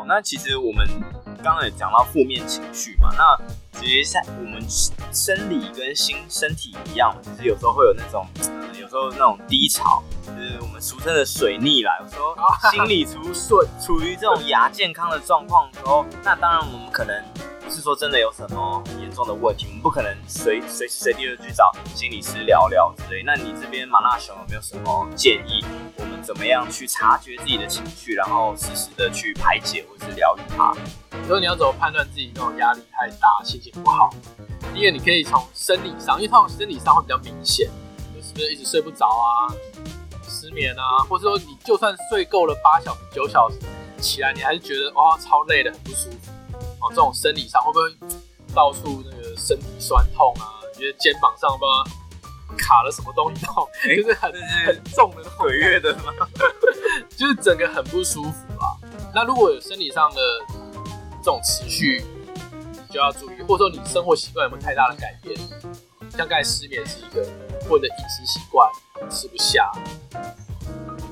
好，那其实我们刚刚也讲到负面情绪嘛，那其实像我们生理跟心身体一样，就是有时候会有那种，有时候那种低潮，就是我们俗称的水逆啦。有时候心理处顺处于这种亚健康的状况的时候，那当然我们可能不是说真的有什么严重的问题，我们不可能随随时随地的去找心理师聊聊之类。那你这边马纳熊有没有什么建议？怎么样去察觉自己的情绪，然后适时的去排解或是疗愈它？如果你要怎么判断自己那种压力太大、心情不好？第一个，你可以从生理上，因为通常生理上会比较明显，就是不是一直睡不着啊、失眠啊，或者说你就算睡够了八小时、九小时，起来你还是觉得哇超累的，很不舒服。哦，这种生理上会不会到处那个身体酸痛啊？你觉得肩膀上吧卡了什么东西痛，欸、就是很很重的鬼月的吗？就是整个很不舒服啊。那如果有生理上的这种持续，你就要注意，或者说你生活习惯有没有太大的改变？像刚才失眠是一个，或者饮食习惯吃不下，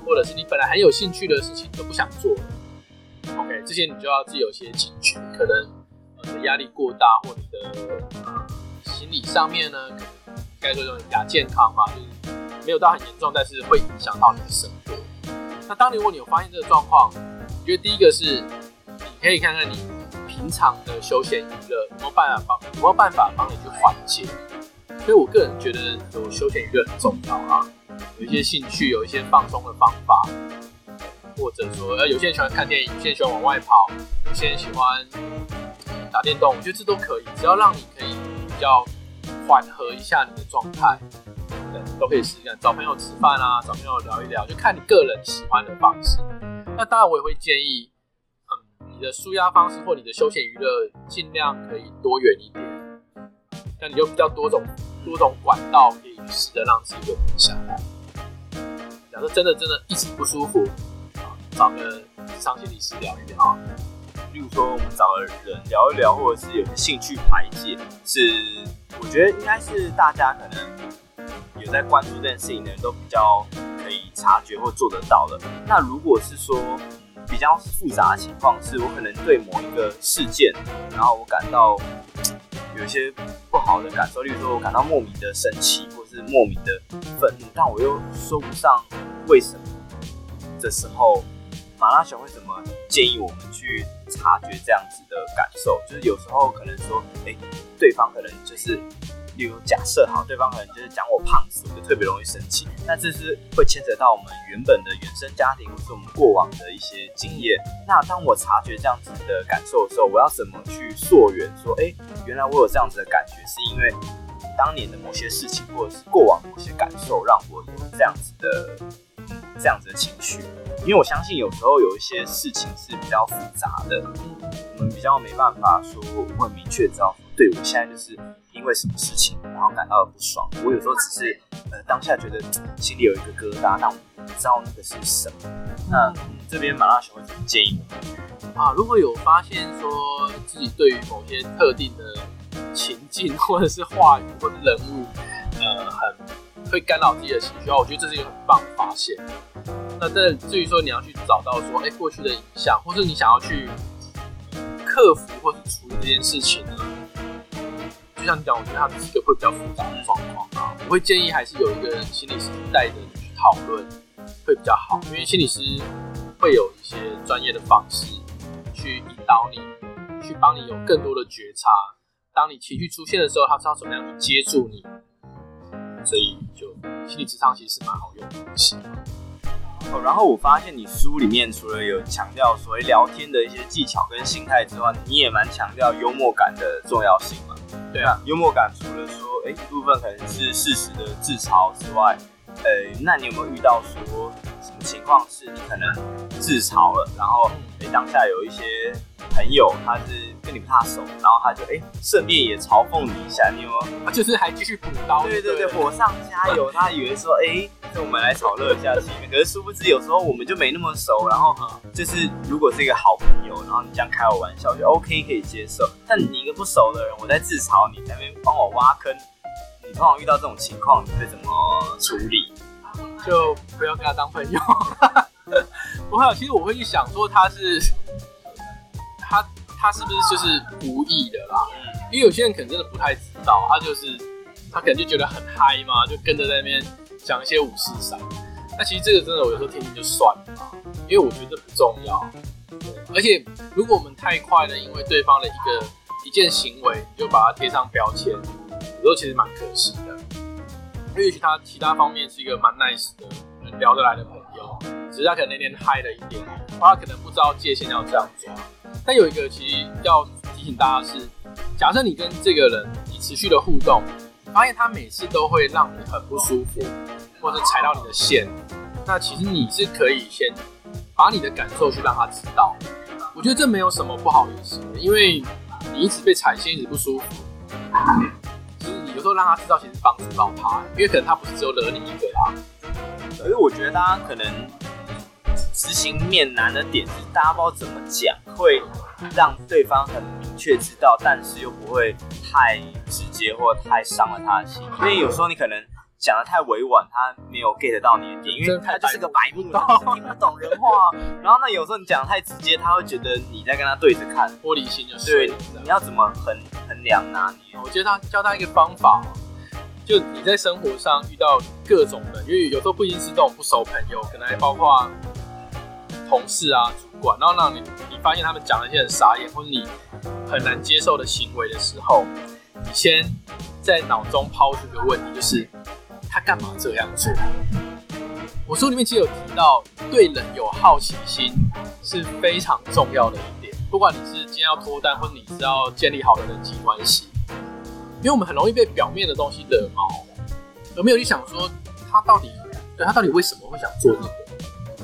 或者是你本来很有兴趣的事情都不想做。OK，这些你就要自己有些警觉，可能你的压力过大，或你的心理上面呢，该说这种亚健康嘛，就是没有到很严重，但是会影响到你的生活。那当你如果你有发现这个状况，我觉得第一个是你可以看看你平常的休闲娱乐有没有办法帮有没有办法帮你去缓解。所以我个人觉得有休闲娱乐很重要啊，有一些兴趣，有一些放松的方法。或者说，呃，有些人喜欢看电影，有些人喜欢往外跑，有些人喜欢打电动，我觉得这都可以，只要让你可以比较缓和一下你的状态，对，都可以试试看。找朋友吃饭啊，找朋友聊一聊，就看你个人喜欢的方式。那当然，我也会建议，嗯，你的舒压方式或你的休闲娱乐，尽量可以多元一点，那你有比较多种多种管道，可以试着让自己稳定下来。假设真的真的一直不舒服。啊找个咨商心理师聊一聊，例如说我们找个人聊一聊，或者是有些兴趣排解，是我觉得应该是大家可能有在关注这件事情的人都比较可以察觉或做得到的。那如果是说比较复杂的情况，是我可能对某一个事件，然后我感到有些不好的感受，例如说我感到莫名的生气，或是莫名的愤怒，但我又说不上为什么的时候。马拉熊会怎么建议我们去察觉这样子的感受？就是有时候可能说，哎、对方可能就是，例如假设好，对方可能就是讲我胖死，我就特别容易生气。那这是会牵扯到我们原本的原生家庭，或是我们过往的一些经验。那当我察觉这样子的感受的时候，我要怎么去溯源？说，哎、原来我有这样子的感觉，是因为当年的某些事情，或者是过往某些感受，让我有这样子的，这样子的情绪。因为我相信有时候有一些事情是比较复杂的，我们比较没办法说我很明确知道，对，我现在就是因为什么事情，然后感到了不爽。我有时候只是呃当下觉得心里有一个疙瘩，但我不知道那个是什么。那这边马拉熊会怎么建议我？啊，如果有发现说自己对于某些特定的情境或者是话语或者人物，呃，很会干扰自己的情绪我觉得这是一个很棒的发现。那这至于说你要去找到说，哎，过去的影响，或是你想要去克服或是处理这件事情呢？就像你讲，我觉得它是一个会比较复杂的状况啊。我会建议还是有一个心理师带着你去讨论会比较好，因为心理师会有一些专业的方式去引导你，去帮你有更多的觉察。当你情绪出现的时候，他知道怎么样去接住你。所以，就心理智商其实是蛮好用的东西。哦，然后我发现你书里面除了有强调所谓聊天的一些技巧跟心态之外，你也蛮强调幽默感的重要性嘛。对啊，幽默感除了说，哎，一部分可能是事实的自嘲之外，呃，那你有没有遇到说什么情况是你可能自嘲了，然后哎当下有一些朋友他是跟你不太熟，然后他就哎顺便也嘲讽你一下，你有没有？就是还继续补刀，对对对，火上加油，他以为说哎。那我们来炒热一下气氛，可是殊不知有时候我们就没那么熟，然后就是如果是一个好朋友，然后你这样开我玩笑就 OK 可以接受，但你一个不熟的人，我在自嘲你，在那边帮我挖坑，你通常遇到这种情况，你会怎么处理？就不要跟他当朋友。不会，其实我会去想说他是他他是不是就是无意的啦？因为有些人可能真的不太知道，他就是他可能就觉得很嗨嘛，就跟着在那边讲一些五四三。那其实这个真的，我有时候听听就算了嘛，因为我觉得不重要。而且如果我们太快的，因为对方的一个一件行为，你就把它贴上标签，有时候其实蛮可惜。因为也许他其他方面是一个蛮 nice 的、很聊得来的朋友，只是他可能那天嗨了一点，他可能不知道界限要这样抓。但有一个其实要提醒大家是，假设你跟这个人你持续的互动，发现他每次都会让你很不舒服，或者踩到你的线，那其实你是可以先把你的感受去让他知道。我觉得这没有什么不好意思的，因为你一直被踩线，一直不舒服，让他知道，其实帮助到他，因为可能他不是只有惹你一个啊。可是我觉得大家可能。执行面难的点是，大家不知道怎么讲，会让对方很明确知道，但是又不会太直接或太伤了他的心。因为有时候你可能讲的太委婉，他没有 get 到你的点，因为他就是个白目，听不懂人话。然后呢，有时候你讲得太直接，他会觉得你在跟他对着看，玻璃心就是。对，你要怎么衡衡量拿捏？我觉得他教他一个方法，就你在生活上遇到各种人，因为有时候不一定是这种不熟朋友，可能还包括。同事啊，主管，然后让你你发现他们讲了一些很傻眼或者你很难接受的行为的时候，你先在脑中抛出一个问题，就是他干嘛这样做？我书里面其实有提到，对人有好奇心是非常重要的一点。不管你是今天要脱单，或者你是要建立好的人际关系，因为我们很容易被表面的东西惹毛，有没有去想说他到底对他到底为什么会想做这个？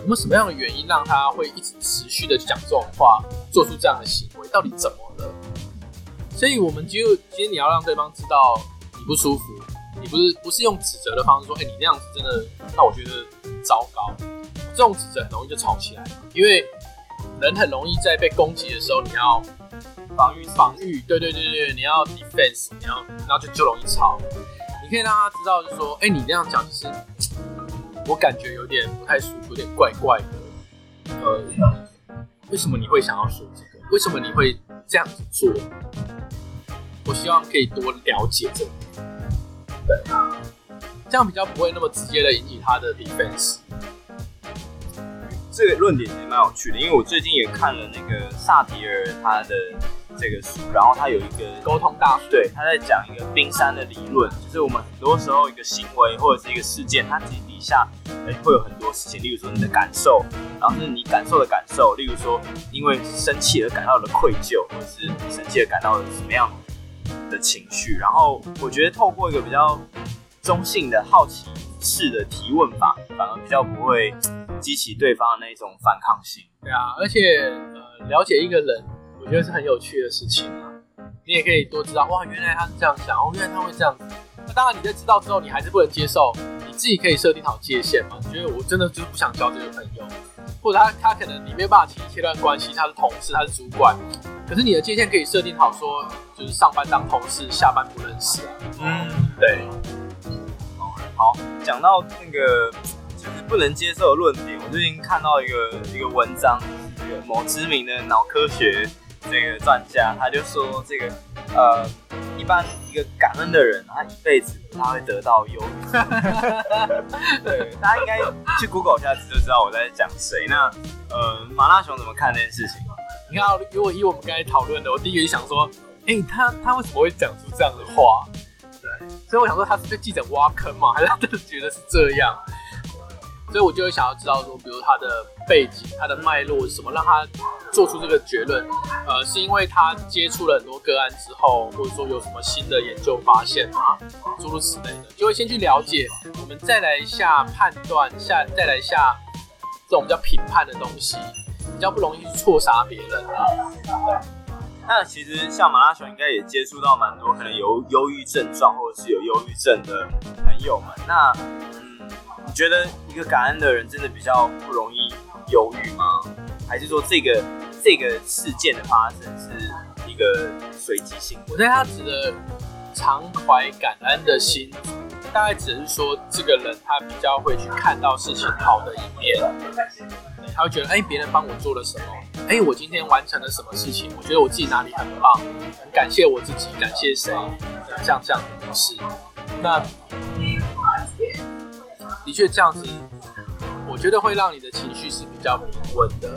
有没有什么样的原因让他会一直持续的讲这种话，做出这样的行为？到底怎么了？所以，我们就今天你要让对方知道你不舒服，你不是不是用指责的方式说，哎、你那样子真的让我觉得很糟糕。这种指责很容易就吵起来，因为人很容易在被攻击的时候，你要防御防御，对对对对，你要 defense，你要，然后就就容易吵。你可以让他知道，就是说，哎、你这样讲就是。我感觉有点不太舒服，有点怪怪的。呃，为什么你会想要说这个？为什么你会这样子做？我希望可以多了解这个。对，这样比较不会那么直接的引起他的 defense。这个论点其实蛮有趣的，因为我最近也看了那个萨提尔他的这个书，然后他有一个沟通大师，对，他在讲一个冰山的理论，就是我们很多时候一个行为或者是一个事件，它自己。下，会有很多事情，例如说你的感受，然后是你感受的感受，例如说因为生气而感到的愧疚，或者是生气而感到的什么样的情绪。然后我觉得透过一个比较中性的好奇式的提问法，反而比较不会激起对方的那种反抗性。对啊，而且呃，了解一个人，我觉得是很有趣的事情啊。你也可以多知道，哇，原来他是这样想，哦，原来他会这样子。那当然，你在知道之后，你还是不能接受。你自己可以设定好界限嘛？你觉得我真的就是不想交这个朋友，或者他他可能你没有办法轻易切断关系，他是同事，他是主管，可是你的界限可以设定好，说就是上班当同事，下班不认识啊。嗯，对。好，讲到那个就是不能接受的论点，我最近看到一个一个文章，这个某知名的脑科学这个专家，他就说这个呃。一般一个感恩的人，他一辈子他会得到忧郁。对，大家应该去 Google 一下子就知道我在讲谁。那呃，马拉熊怎么看这件事情？你看，如果以我们刚才讨论的，我第一个就想说，哎、他他为什么会讲出这样的话？对，所以我想说，他是被记者挖坑吗？还是他真的觉得是这样？所以我就会想要知道说，比如他的背景、他的脉络是什么，让他做出这个结论。呃，是因为他接触了很多个案之后，或者说有什么新的研究发现吗？诸如此类的，就会先去了解，我们再来一下判断，下再来一下这种比较评判的东西，比较不容易去错杀别人啊。对。那其实像马拉松应该也接触到蛮多可能有忧郁症状或者是有忧郁症的朋友们。那觉得一个感恩的人真的比较不容易忧郁吗？还是说这个这个事件的发生是一个随机性？我觉得他指的常怀感恩的心，大概只是说这个人他比较会去看到事情好的一面，他会觉得哎，别人帮我做了什么，哎，我今天完成了什么事情，我觉得我自己哪里很棒，很感谢我自己，感谢谁，像这样的模式。那确这样子，我觉得会让你的情绪是比较平稳的。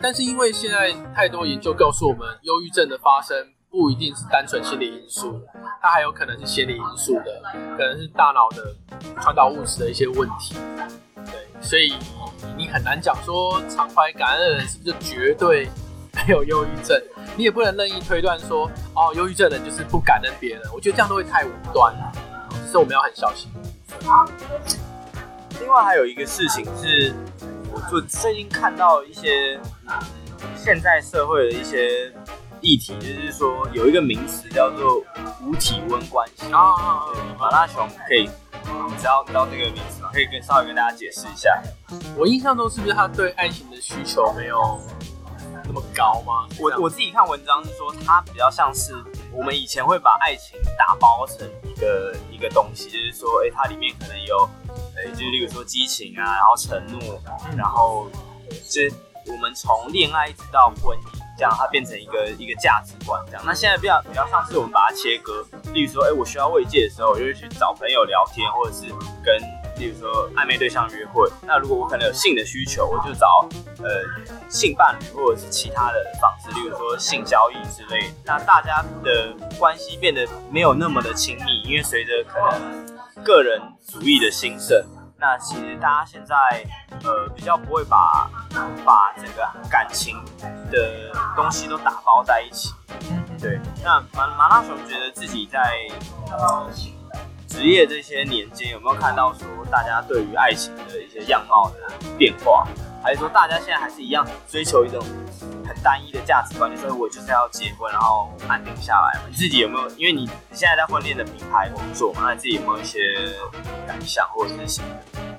但是因为现在太多研究告诉我们，忧郁症的发生不一定是单纯心理因素，它还有可能是心理因素的，可能是大脑的传导物质的一些问题。对，所以你很难讲说常怀感恩的人是不是绝对没有忧郁症，你也不能任意推断说哦，忧郁症的人就是不感恩别人。我觉得这样都会太武断了，所以我们要很小心。另外还有一个事情是。我就最近看到一些现在社会的一些议题，就是说有一个名词叫做无体温关系啊。马拉松可以，你知道知道这个名词吗？可以跟稍微跟大家解释一下。我印象中是不是他对爱情的需求没有那么高吗？我我自己看文章是说，他比较像是我们以前会把爱情打包成一个一个东西，就是说，哎、欸，它里面可能有。哎，就例如说激情啊，然后承诺，然后这我们从恋爱一直到婚姻，这样它变成一个一个价值观这样。那现在比较比较像是我们把它切割，例如说，哎，我需要慰藉的时候，我就会去找朋友聊天，或者是跟例如说暧昧对象约会。那如果我可能有性的需求，我就找呃性伴侣或者是其他的方式，例如说性交易之类的。那大家的关系变得没有那么的亲密，因为随着可能。个人主义的兴盛，那其实大家现在呃比较不会把把整个感情的东西都打包在一起。对，那马马拉松觉得自己在呃职业这些年间有没有看到说大家对于爱情的一些样貌的变化，还是说大家现在还是一样追求一种很？单一的价值观，就是我就是要结婚，然后安定下来。你自己有没有？因为你现在在婚恋的品牌工作嘛，那你自己有没有一些感想或者是什么？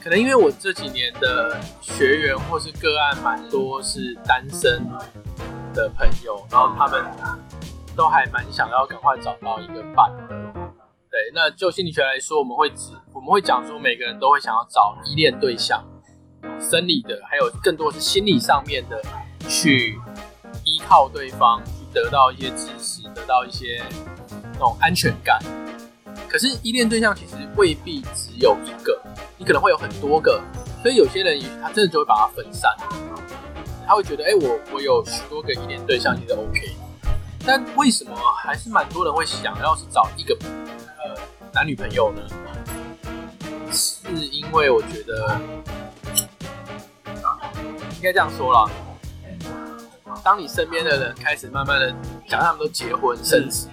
可能因为我这几年的学员或是个案蛮多是单身的朋友，然后他们都还蛮想要赶快找到一个伴的。对，那就心理学来说，我们会指我们会讲说，每个人都会想要找依恋对象，生理的，还有更多是心理上面的去。依靠对方去得到一些支持，得到一些那种安全感。可是依恋对象其实未必只有一个，你可能会有很多个。所以有些人他真的就会把它分散，他会觉得，哎、我我有许多个依恋对象其实 OK。但为什么还是蛮多人会想要是找一个呃男女朋友呢？是因为我觉得该这样说啦。当你身边的人开始慢慢的讲他们都结婚生子，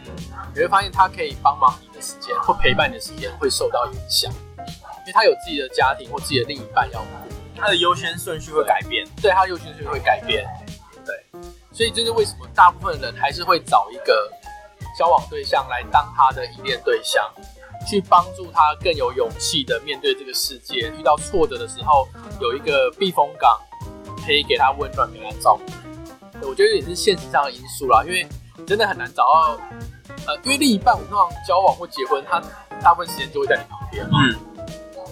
你会发现他可以帮忙你的时间或陪伴你的时间会受到影响，因为他有自己的家庭或自己的另一半要顾，他的优先顺序会改变，对，他的优先顺序会改变，对，所以这是为什么大部分人还是会找一个交往对象来当他的依恋对象，去帮助他更有勇气的面对这个世界，遇到挫折的时候有一个避风港，可以给他温暖，给他照顾。我觉得也是现实上的因素啦，因为真的很难找到，呃，因为另一半我通常交往或结婚，他大部分时间就会在你旁边嘛。嗯。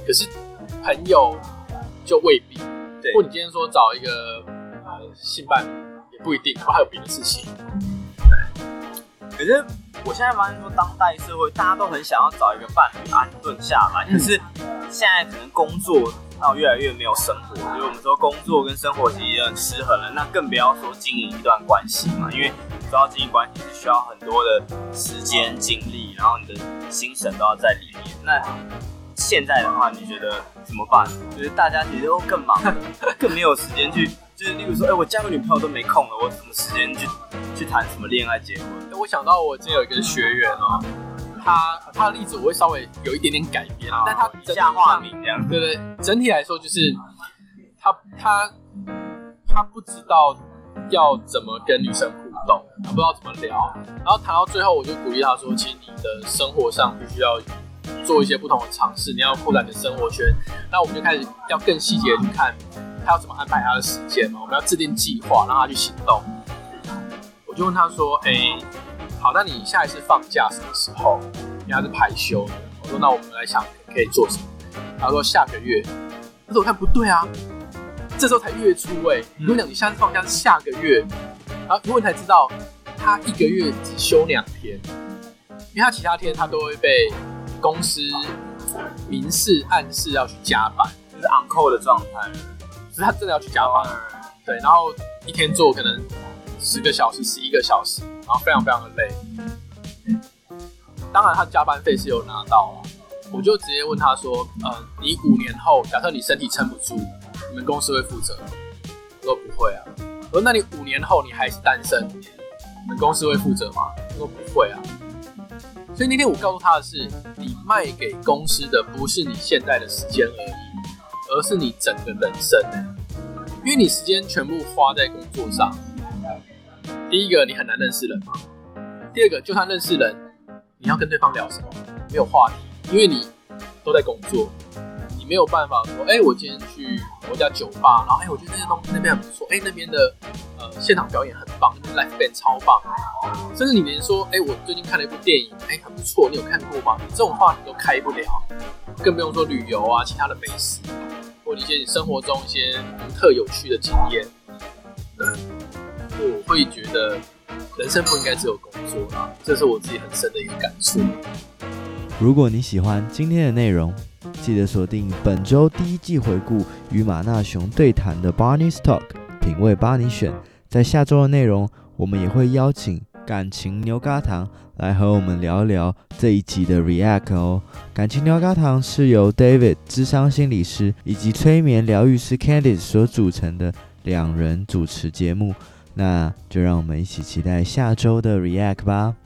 可是朋友就未必。对。或你今天说找一个呃性伴侣也不一定，还有别的事情。对。可是我现在发现说，当代社会大家都很想要找一个伴侣安顿下来，可是现在可能工作。到越来越没有生活，所以我们说工作跟生活其实很失衡了。那更不要说经营一段关系嘛，因为说到经营关系是需要很多的时间精力，然后你的心神都要在里面。那现在的话，你觉得怎么办？就是大家其实都更忙，更没有时间去，就是例如说，哎、我交个女朋友都没空了，我什么时间去去谈什么恋爱结婚？我想到我之前有一个学员哦。他他的例子我会稍微有一点点改变，但他以下化名这样，对不对？整体来说就是他他他不知道要怎么跟女生互动，他不知道怎么聊，然后谈到最后，我就鼓励他说，其实你的生活上必须要做一些不同的尝试，你要扩展你的生活圈。那我们就开始要更细节的去看他要怎么安排他的时间嘛，我们要制定计划，让他去行动。我就问他说，哎、欸。好，那你下一次放假什么时候？因为他是排休的。我说，那我们来想可以做什么？他说下个月，可是我看不对啊，这时候才月初哎、欸，如果讲你下次放假是下个月，然后一问才知道他一个月只休两天，因为他其他天他都会被公司明示暗示要去加班，就是 on call 的状态，就是他真的要去加班，对，然后一天做可能十个小时、十一个小时，然后非常非常的累。当然，他加班费是有拿到。我就直接问他说：“呃，你五年后，假设你身体撑不住，你们公司会负责？”他说：“不会啊。”我说：“那你五年后你还是单身，你们公司会负责吗？”他说：“不会啊。”所以那天我告诉他的是：你卖给公司的不是你现在的时间而已，而是你整个人生。因为你时间全部花在工作上。第一个，你很难认识人嘛；第二个，就算认识人，你要跟对方聊什么？没有话题。因为你都在工作，你没有办法说，哎、我今天去某家酒吧，然后哎、我觉得那些东西那边很不错，哎、那边的呃现场表演很棒，那边 live band 超棒，甚至你连说，哎、我最近看了一部电影，哎、很不错，你有看过吗？这种话题都开不了，更不用说旅游啊，其他的美食，或者一些你生活中一些独特有趣的经验。我会觉得人生不应该只有工作啦，这是我自己很深的一个感受。如果你喜欢今天的内容，记得锁定本周第一季回顾与马纳熊对谈的 Barney's Talk 品味巴尼选。在下周的内容，我们也会邀请感情牛轧糖来和我们聊聊这一集的 React 哦。感情牛轧糖是由 David 智商心理师以及催眠疗愈师 Candice 所组成的两人主持节目。那就让我们一起期待下周的 React 吧。